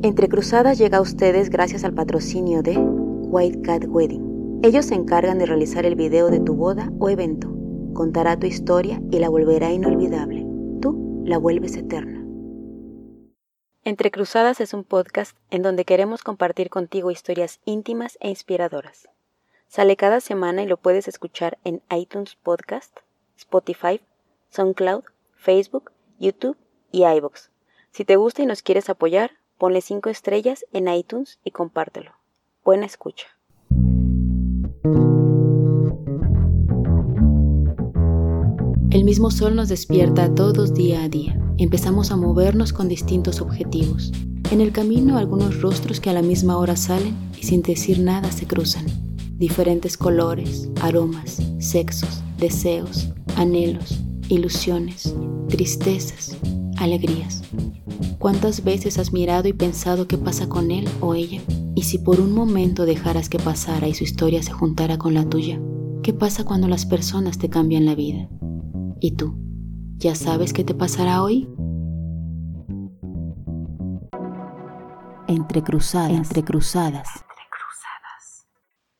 Entre Cruzadas llega a ustedes gracias al patrocinio de White Cat Wedding. Ellos se encargan de realizar el video de tu boda o evento. Contará tu historia y la volverá inolvidable. Tú la vuelves eterna. Entre Cruzadas es un podcast en donde queremos compartir contigo historias íntimas e inspiradoras. Sale cada semana y lo puedes escuchar en iTunes Podcast, Spotify, SoundCloud, Facebook, YouTube y iVoox. Si te gusta y nos quieres apoyar, ponle 5 estrellas en iTunes y compártelo. Buena escucha. El mismo sol nos despierta a todos día a día. Empezamos a movernos con distintos objetivos. En el camino algunos rostros que a la misma hora salen y sin decir nada se cruzan. Diferentes colores, aromas, sexos, deseos, anhelos, ilusiones, tristezas, alegrías. ¿Cuántas veces has mirado y pensado qué pasa con él o ella? Y si por un momento dejaras que pasara y su historia se juntara con la tuya, ¿qué pasa cuando las personas te cambian la vida? ¿Y tú? ¿Ya sabes qué te pasará hoy? Entrecruzadas. Entrecruzadas.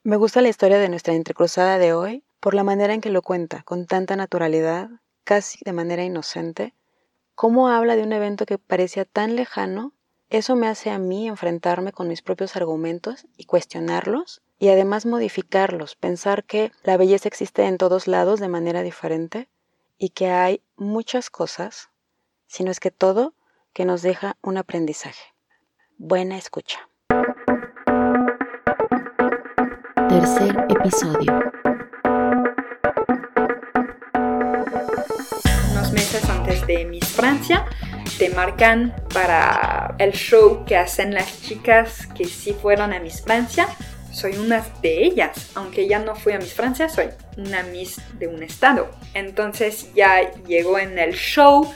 Me gusta la historia de nuestra entrecruzada de hoy por la manera en que lo cuenta, con tanta naturalidad, casi de manera inocente, cómo habla de un evento que parecía tan lejano, eso me hace a mí enfrentarme con mis propios argumentos y cuestionarlos y además modificarlos, pensar que la belleza existe en todos lados de manera diferente y que hay muchas cosas, si no es que todo, que nos deja un aprendizaje. Buena escucha. Tercer episodio. Antes de Miss Francia, te marcan para el show que hacen las chicas que sí fueron a Miss Francia. Soy una de ellas, aunque ya no fui a Miss Francia, soy una Miss de un estado. Entonces ya llegó en el show,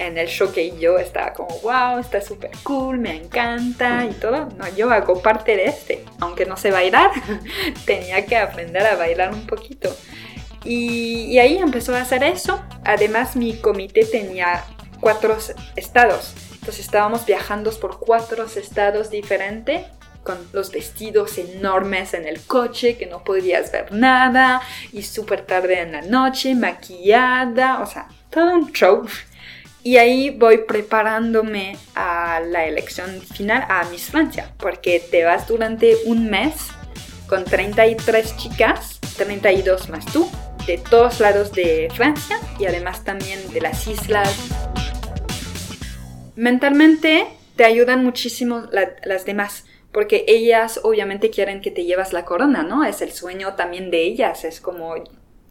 en el show que yo estaba como, wow, está súper cool, me encanta y todo. No, yo hago parte de este, aunque no sé bailar, tenía que aprender a bailar un poquito. Y, ahí empezó a hacer eso. Además, mi comité tenía cuatro estados. Entonces estábamos viajando por cuatro estados diferentes con los vestidos enormes en el coche que no podías ver nada y súper tarde en la noche, maquillada, o sea, todo un show. Y ahí voy preparándome a la elección final a Miss Francia, porque te vas durante un mes con 33 chicas, 32 más tú, de todos lados de Francia y además también de las islas. Mentalmente te ayudan muchísimo las demás, porque ellas obviamente quieren que te llevas la corona, ¿no? Es el sueño también de ellas, es como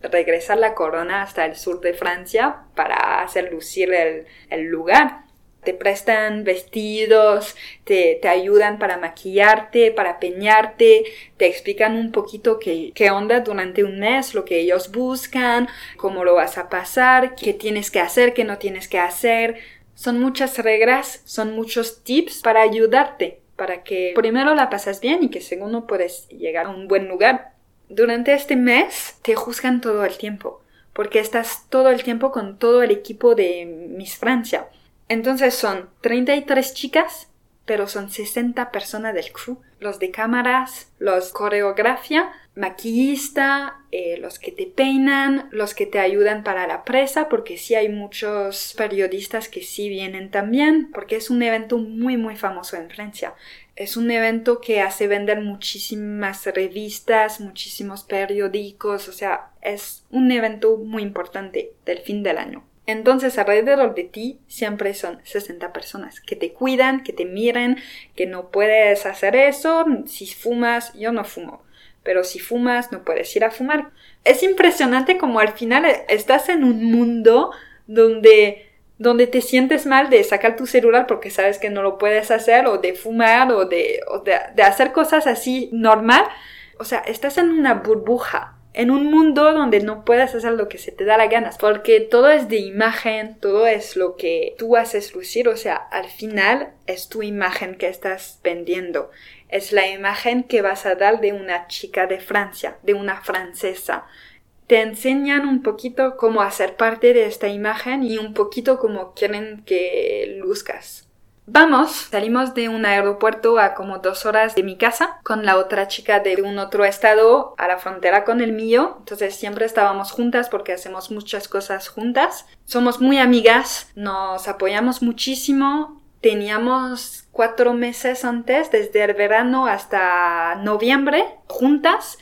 regresar la corona hasta el sur de Francia para hacer lucir el, lugar te prestan vestidos, te, ayudan para maquillarte, para peñarte, te explican un poquito qué, qué onda durante un mes, lo que ellos buscan, cómo lo vas a pasar, qué tienes que hacer, qué no tienes que hacer. Son muchas reglas, son muchos tips para ayudarte, para que primero la pasas bien y que segundo puedes llegar a un buen lugar. Durante este mes te juzgan todo el tiempo, porque estás todo el tiempo con todo el equipo de Miss Francia. Entonces son 33 chicas, pero son 60 personas del crew. Los de cámaras, los coreografía, maquillista, eh, los que te peinan, los que te ayudan para la presa, porque sí hay muchos periodistas que sí vienen también, porque es un evento muy muy famoso en Francia. Es un evento que hace vender muchísimas revistas, muchísimos periódicos, o sea, es un evento muy importante del fin del año. Entonces alrededor de ti siempre son 60 personas que te cuidan, que te miren, que no puedes hacer eso. Si fumas, yo no fumo. Pero si fumas, no puedes ir a fumar. Es impresionante como al final estás en un mundo donde, donde te sientes mal de sacar tu celular porque sabes que no lo puedes hacer o de fumar o de, o de, de hacer cosas así normal. O sea, estás en una burbuja en un mundo donde no puedes hacer lo que se te da la gana, porque todo es de imagen, todo es lo que tú haces lucir, o sea, al final es tu imagen que estás vendiendo, es la imagen que vas a dar de una chica de Francia, de una francesa. Te enseñan un poquito cómo hacer parte de esta imagen y un poquito cómo quieren que luzcas. Vamos, salimos de un aeropuerto a como dos horas de mi casa con la otra chica de un otro estado a la frontera con el mío. Entonces siempre estábamos juntas porque hacemos muchas cosas juntas. Somos muy amigas, nos apoyamos muchísimo. Teníamos cuatro meses antes, desde el verano hasta noviembre, juntas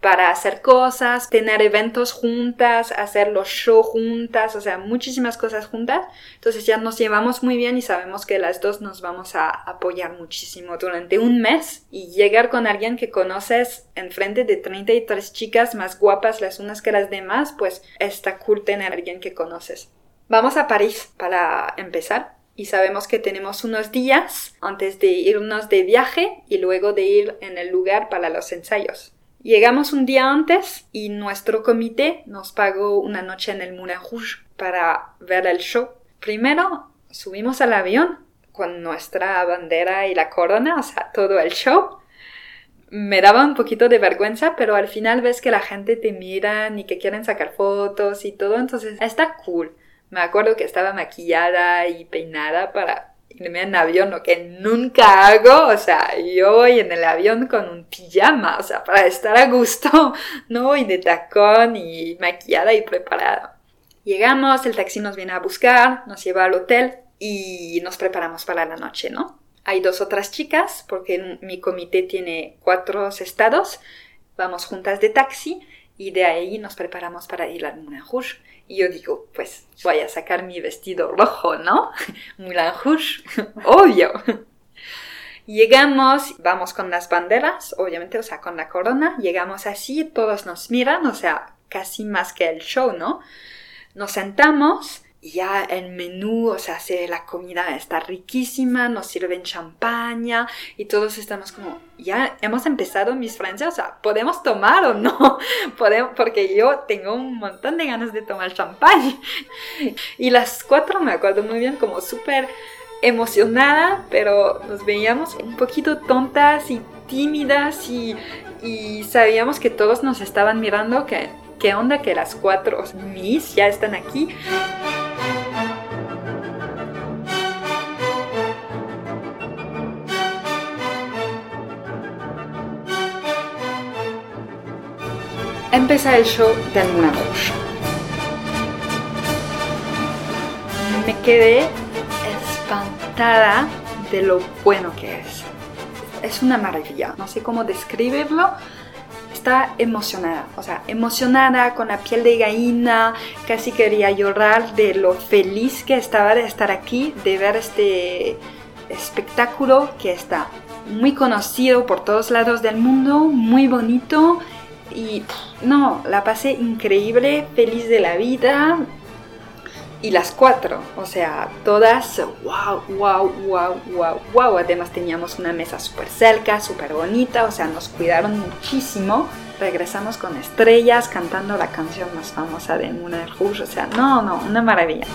para hacer cosas, tener eventos juntas, hacer los shows juntas, o sea, muchísimas cosas juntas. Entonces ya nos llevamos muy bien y sabemos que las dos nos vamos a apoyar muchísimo durante un mes y llegar con alguien que conoces enfrente de 33 chicas más guapas las unas que las demás, pues está cool tener a alguien que conoces. Vamos a París para empezar y sabemos que tenemos unos días antes de irnos de viaje y luego de ir en el lugar para los ensayos. Llegamos un día antes y nuestro comité nos pagó una noche en el Moulin Rouge para ver el show. Primero subimos al avión con nuestra bandera y la corona, o sea, todo el show. Me daba un poquito de vergüenza, pero al final ves que la gente te mira y que quieren sacar fotos y todo, entonces está cool. Me acuerdo que estaba maquillada y peinada para irme en avión, lo que nunca hago, o sea, yo voy en el avión con un pijama, o sea, para estar a gusto, no voy de tacón y maquillada y preparada. Llegamos, el taxi nos viene a buscar, nos lleva al hotel y nos preparamos para la noche, ¿no? Hay dos otras chicas, porque mi comité tiene cuatro estados, vamos juntas de taxi y de ahí nos preparamos para ir al Moulin Rouge. Y yo digo, pues voy a sacar mi vestido rojo, ¿no? Moulin Rouge, obvio. Llegamos, vamos con las banderas, obviamente, o sea, con la corona, llegamos así, todos nos miran, o sea, casi más que el show, ¿no? Nos sentamos ya el menú, o sea, la comida está riquísima, nos sirven champaña y todos estamos como, ya hemos empezado mis francés, o sea, ¿podemos tomar o no? Podemos, porque yo tengo un montón de ganas de tomar champaña. Y las cuatro me acuerdo muy bien, como súper emocionada, pero nos veíamos un poquito tontas y tímidas y, y sabíamos que todos nos estaban mirando, que qué onda que las cuatro mis ya están aquí. Empieza el show de Luna Rouge. Me quedé espantada de lo bueno que es. Es una maravilla, no sé cómo describirlo. Está emocionada, o sea, emocionada con la piel de gallina, casi quería llorar de lo feliz que estaba de estar aquí, de ver este espectáculo que está muy conocido por todos lados del mundo, muy bonito y no, la pasé increíble, feliz de la vida. Y las cuatro, o sea, todas, wow, wow, wow, wow, wow. Además teníamos una mesa súper cerca, súper bonita, o sea, nos cuidaron muchísimo. Regresamos con estrellas cantando la canción más famosa de Moulin Rouge, o sea, no, no, una maravilla.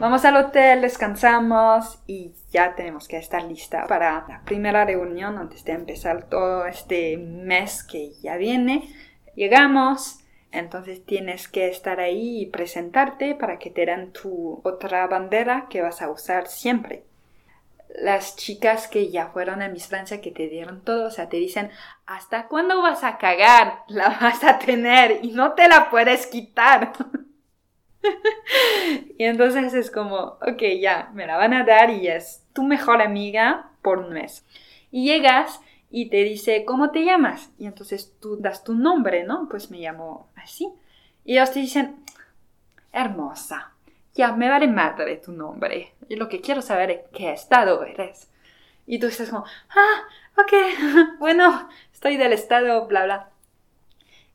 Vamos al hotel, descansamos y ya tenemos que estar lista para la primera reunión antes de empezar todo este mes que ya viene. Llegamos, entonces tienes que estar ahí y presentarte para que te den tu otra bandera que vas a usar siempre. Las chicas que ya fueron a Miss Francia que te dieron todo, o sea, te dicen, ¿hasta cuándo vas a cagar? La vas a tener y no te la puedes quitar. y entonces es como, ok, ya, me la van a dar y es tu mejor amiga por un mes. Y llegas y te dice, ¿cómo te llamas? Y entonces tú das tu nombre, ¿no? Pues me llamo así. Y ellos te dicen, hermosa, ya me vale madre tu nombre. Y lo que quiero saber es qué estado eres. Y tú estás como, ah, ok, bueno, estoy del estado, bla, bla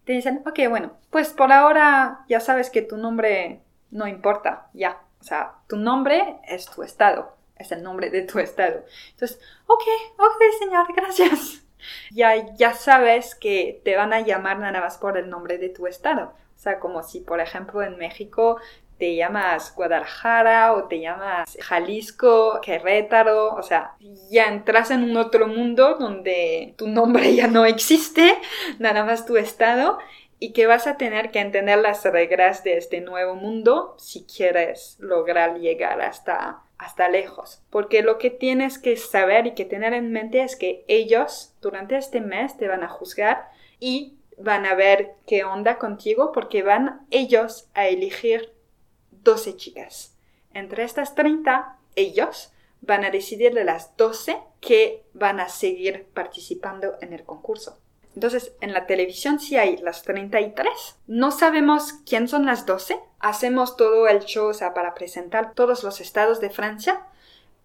te dicen, ok, bueno, pues por ahora ya sabes que tu nombre no importa, ya. O sea, tu nombre es tu estado, es el nombre de tu estado. Entonces, ok, ok, señor, gracias. Ya, ya sabes que te van a llamar nada más por el nombre de tu estado. O sea, como si, por ejemplo, en México te llamas Guadalajara o te llamas Jalisco, Querétaro, o sea, ya entras en un otro mundo donde tu nombre ya no existe, nada más tu estado y que vas a tener que entender las reglas de este nuevo mundo si quieres lograr llegar hasta, hasta lejos. Porque lo que tienes que saber y que tener en mente es que ellos durante este mes te van a juzgar y van a ver qué onda contigo porque van ellos a elegir 12 chicas. Entre estas 30, ellos van a decidir de las 12 que van a seguir participando en el concurso. Entonces, en la televisión sí hay las 33. No sabemos quién son las 12. Hacemos todo el show, para presentar todos los estados de Francia.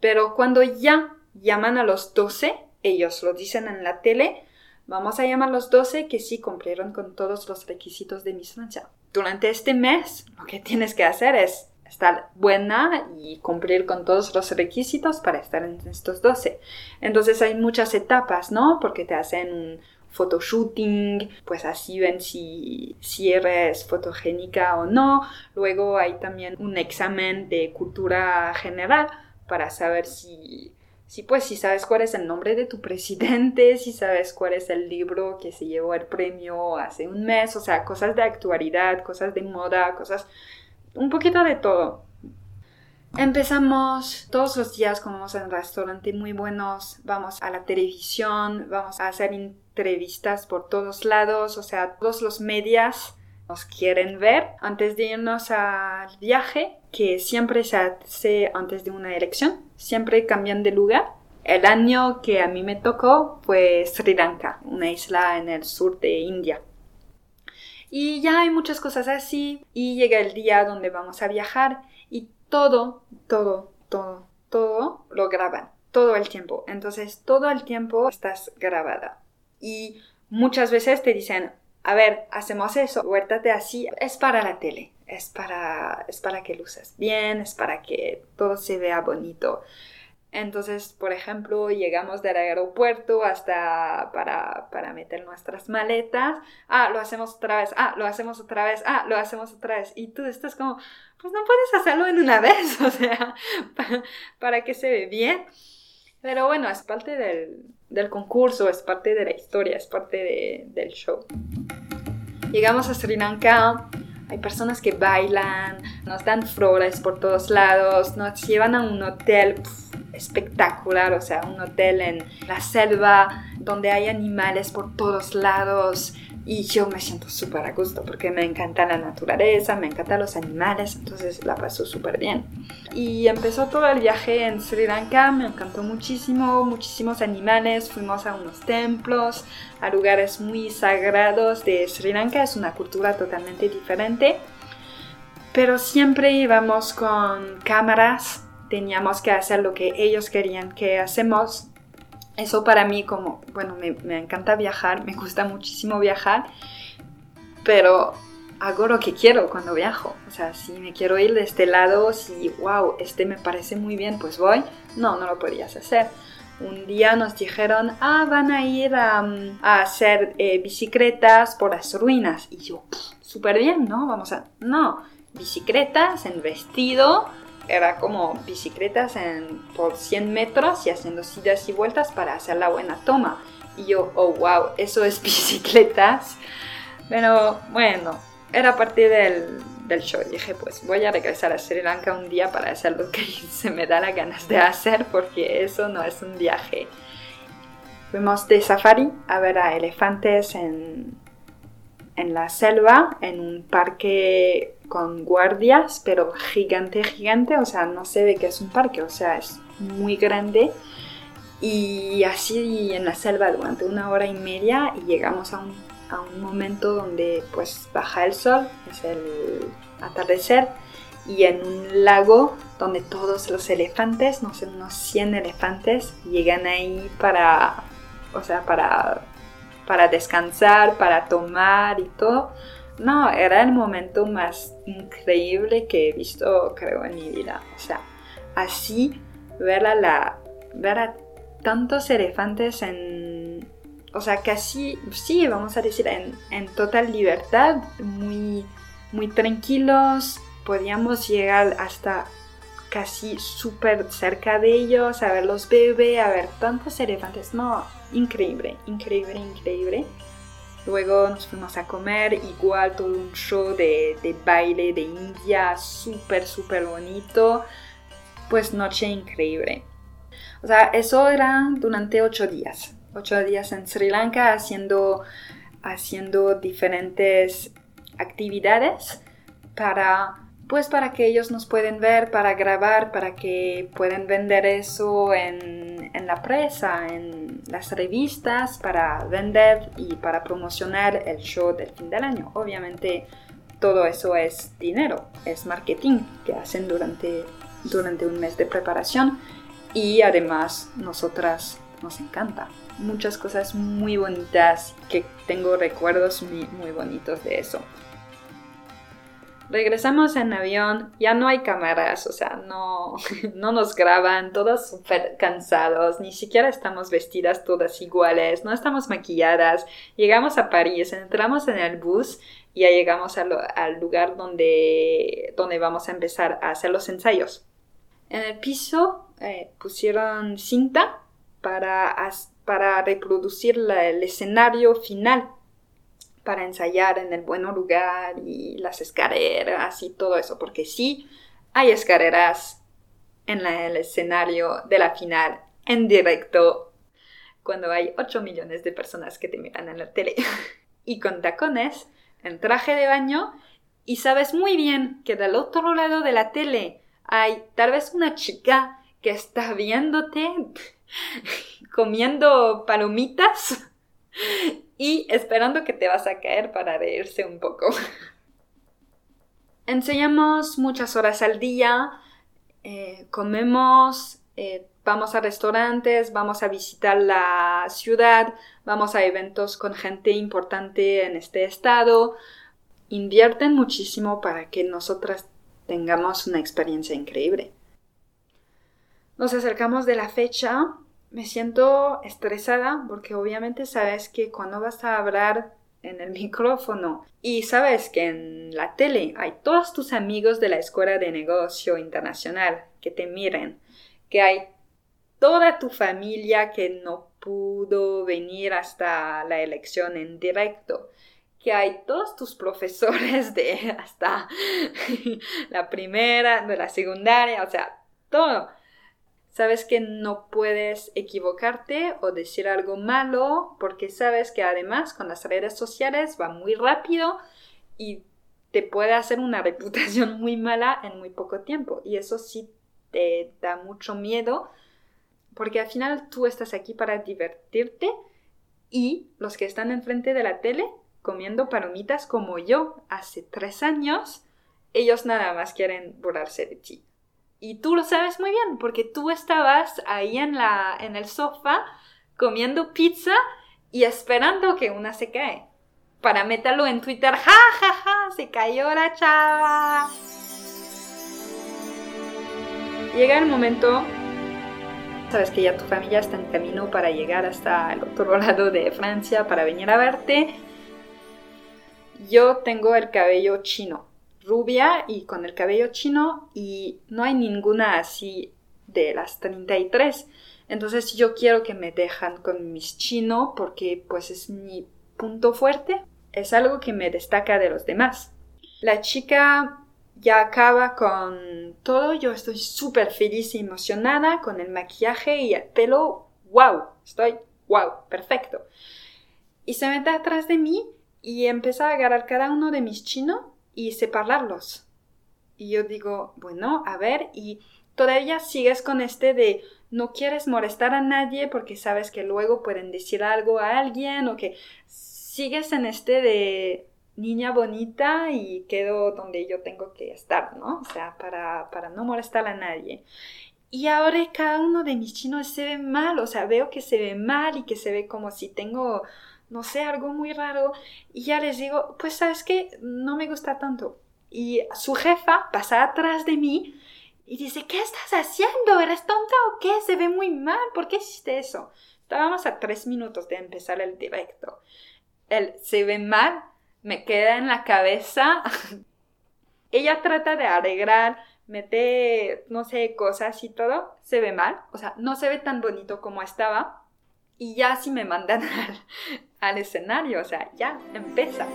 Pero cuando ya llaman a los 12, ellos lo dicen en la tele, vamos a llamar a los 12 que sí cumplieron con todos los requisitos de Miss Francia. Durante este mes, lo que tienes que hacer es estar buena y cumplir con todos los requisitos para estar en estos 12. Entonces hay muchas etapas, ¿no? Porque te hacen un photoshooting, pues así ven si, si eres fotogénica o no. Luego hay también un examen de cultura general para saber si, si pues si sabes cuál es el nombre de tu presidente, si sabes cuál es el libro que se llevó el premio hace un mes, o sea, cosas de actualidad, cosas de moda, cosas un poquito de todo. Empezamos todos los días, comemos en un restaurante muy buenos, vamos a la televisión, vamos a hacer entrevistas por todos lados, o sea, todos los medios nos quieren ver antes de irnos al viaje, que siempre se hace antes de una elección, siempre cambian de lugar. El año que a mí me tocó fue Sri Lanka, una isla en el sur de India. Y ya hay muchas cosas así y llega el día donde vamos a viajar y todo, todo, todo, todo lo graban, todo el tiempo. Entonces todo el tiempo estás grabada. Y muchas veces te dicen, a ver, hacemos eso, huértate así, es para la tele, es para, es para que luces bien, es para que todo se vea bonito. Entonces, por ejemplo, llegamos del aeropuerto hasta para, para, meter nuestras maletas. Ah, lo hacemos otra vez. Ah, lo hacemos otra vez. Ah, lo hacemos otra vez. Y tú estás como, pues no puedes hacerlo en una vez, o sea, para, que se ve bien. Pero bueno, es parte del, del, concurso, es parte de la historia, es parte del show. Llegamos a Sri Lanka, hay personas que bailan, nos dan flores por todos lados, nos llevan a un hotel espectacular, o sea, un hotel en la selva donde hay animales por todos lados y yo me siento súper a gusto porque me encanta la naturaleza, me encantan los animales, entonces la paso súper bien. Y empezó todo el viaje en Sri Lanka, me encantó muchísimo, muchísimos animales, fuimos a unos templos, a lugares muy sagrados de Sri Lanka, es una cultura totalmente diferente, pero siempre íbamos con cámaras teníamos que hacer lo que ellos querían que hacemos. Eso para mí como, bueno, me, me encanta viajar, me gusta muchísimo viajar, pero hago lo que quiero cuando viajo. O sea, si me quiero ir de este lado, si, wow, este me parece muy bien, pues voy. No, no lo podías hacer. Un día nos dijeron, ah, van a ir a, a hacer eh, bicicletas por las ruinas. Y yo, súper bien, ¿no? Vamos a... No, bicicletas en vestido, era como bicicletas en, por 100 metros y haciendo idas y vueltas para hacer la buena toma. Y yo, oh wow, eso es bicicletas. Pero bueno, era parte del, del show. dije, pues voy a regresar a Sri Lanka un día para hacer lo que se me da la ganas de hacer porque eso no es un viaje. Fuimos de safari a ver a elefantes en, en la selva, en un parque con guardias, pero gigante, gigante, o sea, no se ve que es un parque, o sea, es muy grande. Y así en la selva durante una hora y media y llegamos a un, a un momento donde pues baja el sol, es el atardecer, y en un lago donde todos los elefantes, no sé, unos 100 elefantes, llegan ahí para, o sea, para, para descansar, para tomar y todo. No, era el momento más increíble que he visto, creo, en mi vida. O sea, así ver a, la, ver a tantos elefantes en... O sea, casi, sí, vamos a decir, en, en total libertad, muy, muy tranquilos. Podíamos llegar hasta casi súper cerca de ellos, a ver los bebés, a ver tantos elefantes. No, increíble, increíble, increíble. Luego nos fuimos a comer, igual todo un show de, de baile de India, súper, súper bonito. Pues noche increíble. O sea, eso era durante ocho días. Ocho días en Sri Lanka haciendo, haciendo diferentes actividades para pues para que ellos nos pueden ver, para grabar, para que puedan vender eso en, en, la presa, en las revistas, para vender y para promocionar el show del fin del año. Obviamente todo eso es dinero, es marketing que hacen durante, durante un mes de preparación y además nosotras nos encanta. Muchas cosas muy bonitas que tengo recuerdos muy, muy bonitos de eso. Regresamos en avión, ya no hay cámaras, o sea, no, no nos graban, todos súper cansados, ni siquiera estamos vestidas todas iguales, no estamos maquilladas. Llegamos a París, entramos en el bus y ya llegamos al, lugar donde, donde vamos a empezar a hacer los ensayos. En el piso eh, pusieron cinta para, para reproducir el escenario final para ensayar en el buen lugar y las escaleras y todo eso, porque sí hay escaleras en el escenario de la final en directo cuando hay 8 millones de personas que te miran en la tele. Y con tacones, en traje de baño y sabes muy bien que del otro lado de la tele hay tal vez una chica que está viéndote comiendo palomitas y esperando que te vas a caer para reírse un poco. Enseñamos muchas horas al día, eh, comemos, eh, vamos a restaurantes, vamos a visitar la ciudad, vamos a eventos con gente importante en este estado. Invierten muchísimo para que nosotras tengamos una experiencia increíble. Nos acercamos de la fecha me siento estresada porque obviamente sabes que cuando vas a hablar en el micrófono y sabes que en la tele hay todos tus amigos de la escuela de negocio internacional que te miren, que hay toda tu familia que no pudo venir hasta la elección en directo, que hay todos tus profesores de hasta la primera, de la secundaria, o sea, todo sabes que no puedes equivocarte o decir algo malo porque sabes que además con las redes sociales va muy rápido y te puede hacer una reputación muy mala en muy poco tiempo y eso sí te da mucho miedo porque al final tú estás aquí para divertirte y los que están enfrente de la tele comiendo palomitas como yo hace tres años, ellos nada más quieren burlarse de ti. Y tú lo sabes muy bien, porque tú estabas ahí en, la, en el sofá comiendo pizza y esperando que una se cae. Para meterlo en Twitter, ja, ja, ja, se cayó la chava. Llega el momento, sabes que ya tu familia está en camino para llegar hasta el otro lado de Francia para venir a verte. Yo tengo el cabello chino rubia y con el cabello chino y no hay ninguna así de las 33. Entonces yo quiero que me dejan con mis chino porque pues es mi punto fuerte. Es algo que me destaca de los demás. La chica ya acaba con todo. Yo estoy súper feliz y emocionada con el maquillaje y el pelo. ¡Wow! Estoy ¡wow! Perfecto. Y se mete atrás de mí y empieza a agarrar cada uno de mis chinos y separarlos. Y yo digo, bueno, a ver, y todavía sigues con este de no quieres molestar a nadie porque sabes que luego pueden decir algo a alguien o que sigues en este de niña bonita y quedo donde yo tengo que estar, ¿no? O sea, para, para no molestar a nadie. Y ahora cada uno de mis chinos se ve mal, o sea, veo que se ve mal y que se ve como si tengo no sé, algo muy raro. Y ya les digo, pues sabes que no me gusta tanto. Y su jefa pasa atrás de mí y dice, ¿qué estás haciendo? ¿Eres tonta o qué? Se ve muy mal. ¿Por qué hiciste eso? Estábamos a tres minutos de empezar el directo. El se ve mal me queda en la cabeza. Ella trata de arreglar, mete, no sé, cosas y todo. Se ve mal. O sea, no se ve tan bonito como estaba Y ya si me mandan al, escenario, o sea, ya empieza.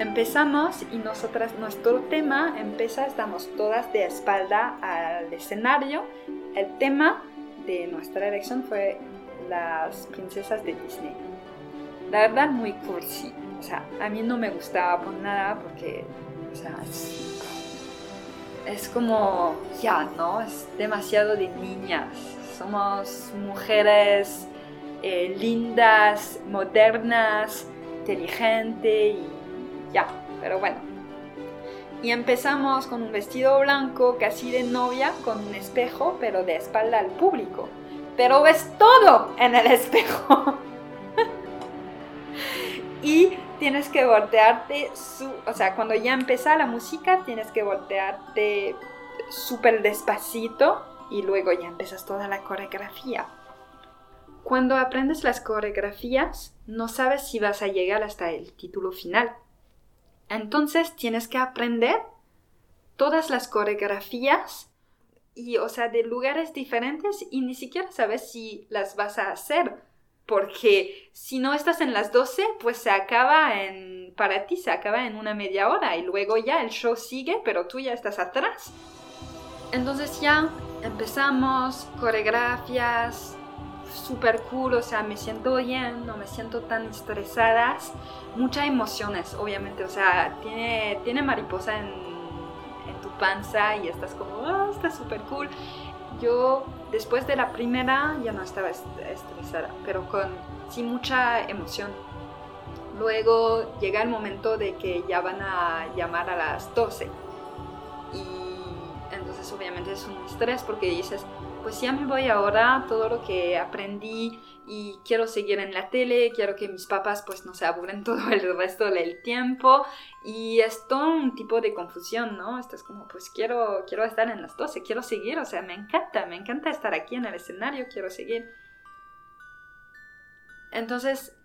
Empezamos y nosotras, nuestro tema empieza, estamos todas de espalda al escenario. El tema de nuestra elección fue las princesas de Disney. La verdad, muy cursi. O sea, a mí no me gustaba por nada porque, como, ya, ¿no? Es demasiado de niñas. Somos mujeres eh, lindas, modernas, inteligentes y ya, pero bueno. Y empezamos con un vestido blanco casi de novia, con un espejo, pero de espalda al público. Pero ves todo en el espejo. y tienes que voltearte, su, o sea, cuando ya empieza la música, tienes que voltearte súper despacito y luego ya empiezas toda la coreografía. Cuando aprendes las coreografías, no sabes si vas a llegar hasta el título final. Entonces tienes que aprender todas las coreografías y, o sea, de lugares diferentes y ni siquiera sabes si las vas a hacer. Porque si no estás en las 12, pues se acaba en, para ti se acaba en una media hora y luego ya el show sigue, pero tú ya estás atrás. Entonces ya empezamos, coreografías, súper cool, o sea, me siento bien, no me siento tan estresadas, muchas emociones, obviamente, o sea, tiene, tiene mariposa en, en tu panza y estás como, ah, está súper cool. Yo después de la primera ya no estaba estresada, pero con sí mucha emoción. Luego llega el momento de que ya van a llamar a las 12 y entonces obviamente es un estrés porque dices, pues ya me voy ahora, todo lo que aprendí y quiero seguir en la tele, quiero que mis papás pues no se aburren todo el resto del tiempo y es todo un tipo de confusión, ¿no? Estás como pues quiero, quiero estar en las 12, quiero seguir, o sea, me encanta, me encanta estar aquí en el escenario, quiero seguir. Entonces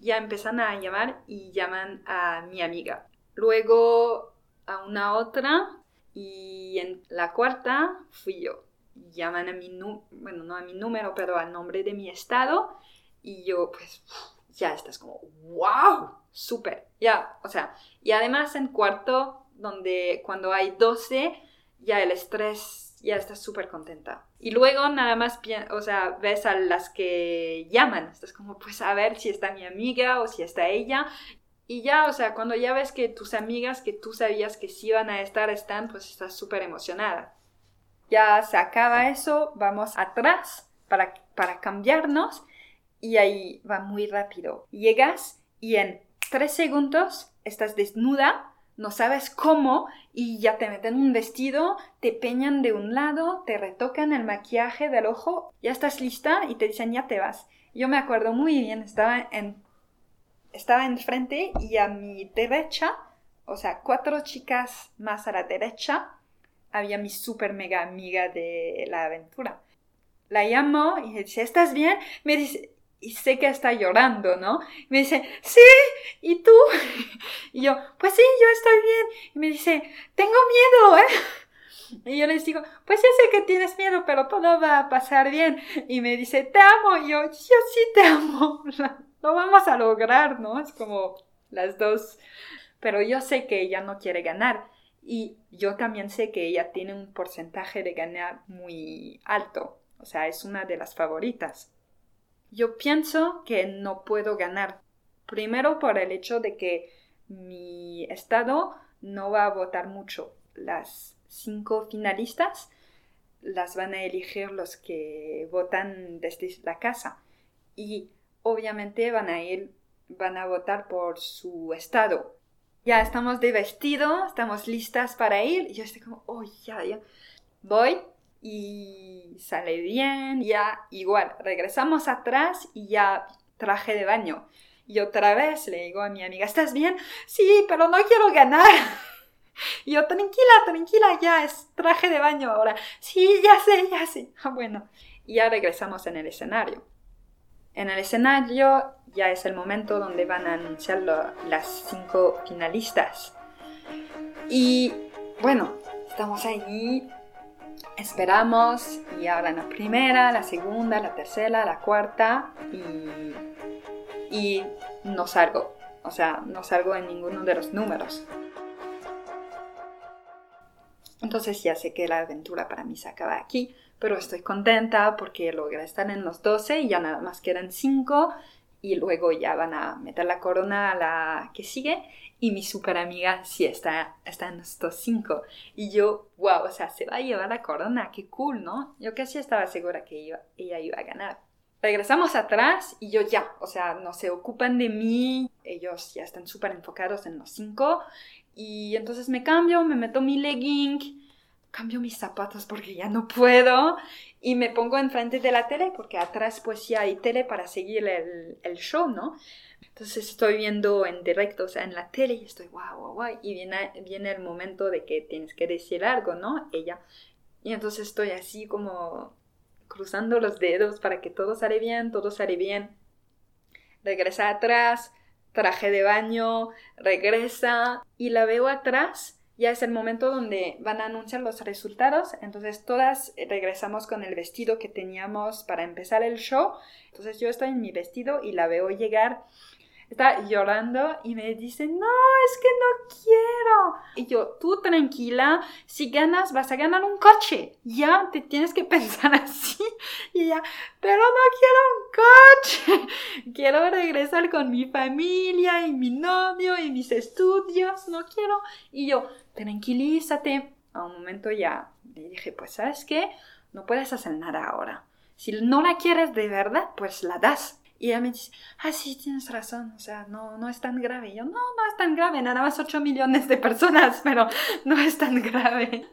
ya empiezan a llamar y llaman a mi amiga. Luego a una otra y en la cuarta fui yo llaman a mi, bueno, no a mi número, pero al nombre de mi estado y yo pues ya estás como, wow, súper, ya, o sea, y además en cuarto, donde cuando hay 12, ya el estrés, ya estás súper contenta. Y luego nada más, o sea, ves a las que llaman, estás como, pues a ver si está mi amiga o si está ella. Y ya, o sea, cuando ya ves que tus amigas que tú sabías que sí iban a estar están, pues estás súper emocionada. Ya se acaba eso, vamos atrás para, para cambiarnos y ahí va muy rápido. Llegas y en tres segundos estás desnuda, no sabes cómo y ya te meten un vestido, te peñan de un lado, te retocan el maquillaje del ojo, ya estás lista y te dicen ya te vas. Yo me acuerdo muy bien, estaba en estaba enfrente y a mi derecha, o sea, cuatro chicas más a la derecha, había mi super mega amiga de la aventura. La llamo y dice, ¿estás bien? Me dice, y sé que está llorando, ¿no? Me dice, sí, ¿y tú? Y yo, pues sí, yo estoy bien. Y me dice, tengo miedo, ¿eh? Y yo les digo, pues ya sé que tienes miedo, pero todo va a pasar bien. Y me dice, te amo. Y yo, yo sí te amo. Lo vamos a lograr, ¿no? Es como las dos. Pero yo sé que ella no quiere ganar. Y yo también sé que ella tiene un porcentaje de ganar muy alto, o sea, es una de las favoritas. Yo pienso que no puedo ganar, primero por el hecho de que mi estado no va a votar mucho. Las cinco finalistas las van a elegir los que votan desde la casa y obviamente van a ir van a votar por su estado ya estamos de vestido, estamos listas para ir. Y yo estoy como, oh, ya. Voy y sale bien, ya igual. Regresamos atrás y ya traje de baño. Y otra vez le digo a mi amiga, ¿estás bien? Sí, pero no quiero ganar. Y yo, tranquila, tranquila, ya es traje de baño ahora. Sí, ya sé, ya sé. Ah, bueno, ya regresamos en el escenario. En el escenario ya es el momento donde van a anunciar las cinco finalistas. Y bueno, estamos ahí, esperamos y ahora la primera, la segunda, la tercera, la cuarta y, y no salgo. O sea, no salgo en ninguno de los números. Entonces ya sé que la aventura para mí se acaba aquí, pero estoy contenta porque logré estar en los 12 y ya nada más quedan 5 y luego ya van a meter la corona a la que sigue y mi super amiga sí está, está en estos 5 y yo, wow, o sea, se va a llevar la corona, qué cool, ¿no? Yo casi estaba segura que ella iba a ganar. Regresamos atrás y yo ya, o sea, no se ocupan de mí, ellos ya están súper enfocados en los 5 y entonces me cambio, me meto mi legging, cambio mis zapatos porque ya no puedo y me pongo enfrente de la tele porque atrás pues ya hay tele para seguir el, el show, ¿no? Entonces estoy viendo en directo, o sea, en la tele y estoy guau, guau, guau. Y viene, viene el momento de que tienes que decir algo, ¿no? Ella. Y entonces estoy así como cruzando los dedos para que todo sale bien, todo sale bien. Regresa atrás, traje de baño, regresa y la veo atrás. Ya es el momento donde van a anunciar los resultados. Entonces todas regresamos con el vestido que teníamos para empezar el show. Entonces yo estoy en mi vestido y la veo llegar está llorando y me dice, no, es que no quiero. Y yo, tú tranquila, si ganas vas a ganar un coche. Ya te tienes que pensar así. Y ya, pero no quiero un coche. quiero regresar con mi familia y mi novio y mis estudios. No quiero. Y yo, tranquilízate. A un momento ya le dije, pues sabes qué, no puedes hacer nada ahora. Si no la quieres de verdad, pues la das. Y ella me dice, ah, sí, tienes razón, o sea, no, no es tan grave. Y yo, no, no es tan grave, nada más 8 millones de personas, pero no es tan grave.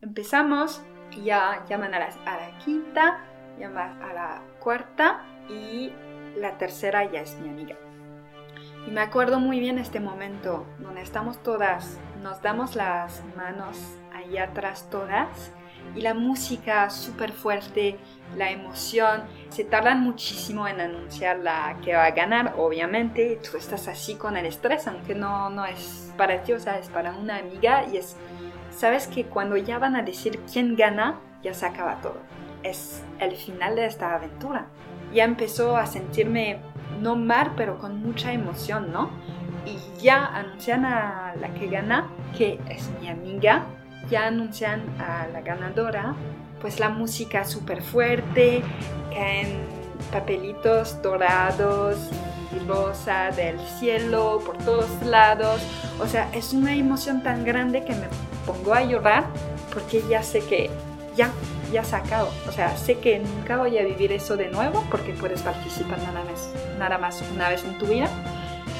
Empezamos y ya llaman a la, a la quinta, llaman a la cuarta y la tercera ya es mi amiga. Y me acuerdo muy bien este momento donde estamos todas, nos damos las manos ahí atrás todas y la música súper fuerte, la emoción. Se tardan muchísimo en anunciar la que va a ganar, obviamente. Tú estás así con el estrés, aunque no, no es para ti, o sea, es para una amiga y es... Sabes que cuando ya van a decir quién gana, ya se acaba todo. Es el final de esta aventura. Ya empezó a sentirme no mal, pero con mucha emoción, ¿no? Y ya anuncian a la que gana, que es mi amiga, ya anuncian a la ganadora, pues la música súper fuerte, caen papelitos dorados y rosa del cielo por todos lados. O sea, es una emoción tan grande que me pongo a llorar porque ya sé que ya, ya se acabó. O sea, sé que nunca voy a vivir eso de nuevo porque puedes participar nada más, nada más una vez en tu vida.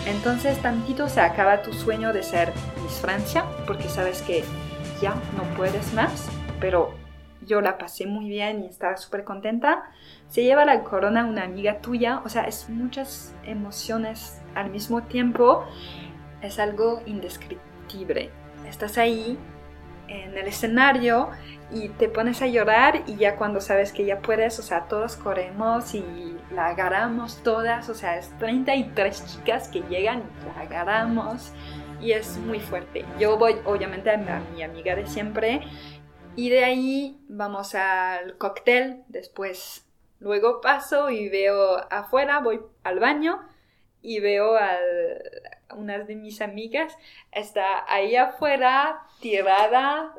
Entonces, tantito se acaba tu sueño de ser Miss Francia porque sabes que ya no puedes más, pero yo la pasé muy bien y estaba súper contenta. Se lleva la corona una amiga tuya, o sea, es muchas emociones al mismo tiempo, es algo indescriptible. Estás ahí en el escenario y te pones a llorar y ya cuando sabes que ya puedes, o sea, todos corremos y la agarramos todas, o sea, es 33 chicas que llegan y la agarramos y es muy fuerte. Yo voy obviamente a mi amiga de siempre y de ahí vamos al cóctel, después luego paso y veo afuera, voy al baño y veo a una de mis amigas, está ahí afuera tirada,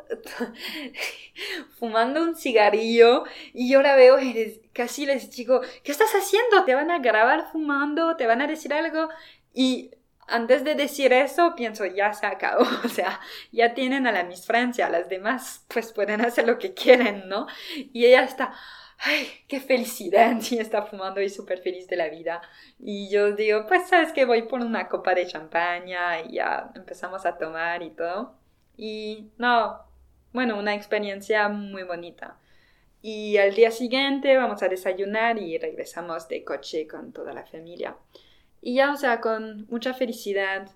fumando un cigarrillo y yo la veo y casi les digo, ¿qué estás haciendo? ¿Te van a grabar fumando? ¿Te van a decir algo? Y antes de decir eso, pienso, ya se acabó, o sea, ya tienen a la Miss Francia, las demás pues pueden hacer lo que quieren, ¿no? Y ella está, ay, qué felicidad, y está fumando y súper feliz de la vida. Y yo digo, pues sabes que voy por una copa de champaña y ya empezamos a tomar y todo. Y no, bueno, una experiencia muy bonita. Y al día siguiente vamos a desayunar y regresamos de coche con toda la familia. Y ya, o sea, con mucha felicidad,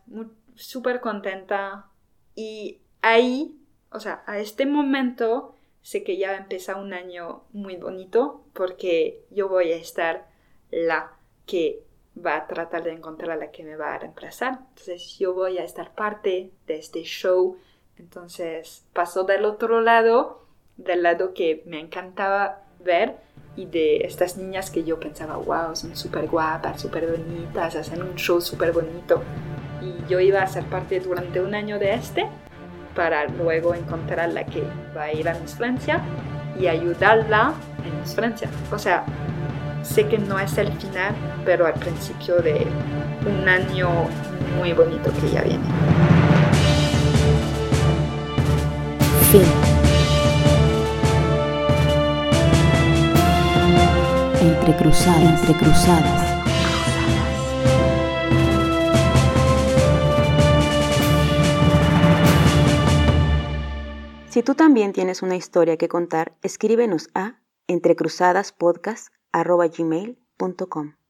súper contenta. Y ahí, o sea, a este momento, sé que ya empieza un año muy bonito porque yo voy a estar la que va a tratar de encontrar a la que me va a reemplazar. Entonces yo voy a estar parte de este show Entonces pasó del otro lado, del lado que me encantaba ver y de estas niñas que yo pensaba, wow, son súper guapas, súper bonitas, hacen un show súper bonito. Y yo iba a ser parte durante un año de este para luego encontrar la que va a ir a Miss Francia y ayudarla en Miss Francia. O sea, sé que no es el final, pero al principio de un año muy bonito que ya viene. Fin. Entre cruzadas, entre cruzadas. Si tú también tienes una historia que contar, escríbenos a entrecruzadaspodcast.gmail.com.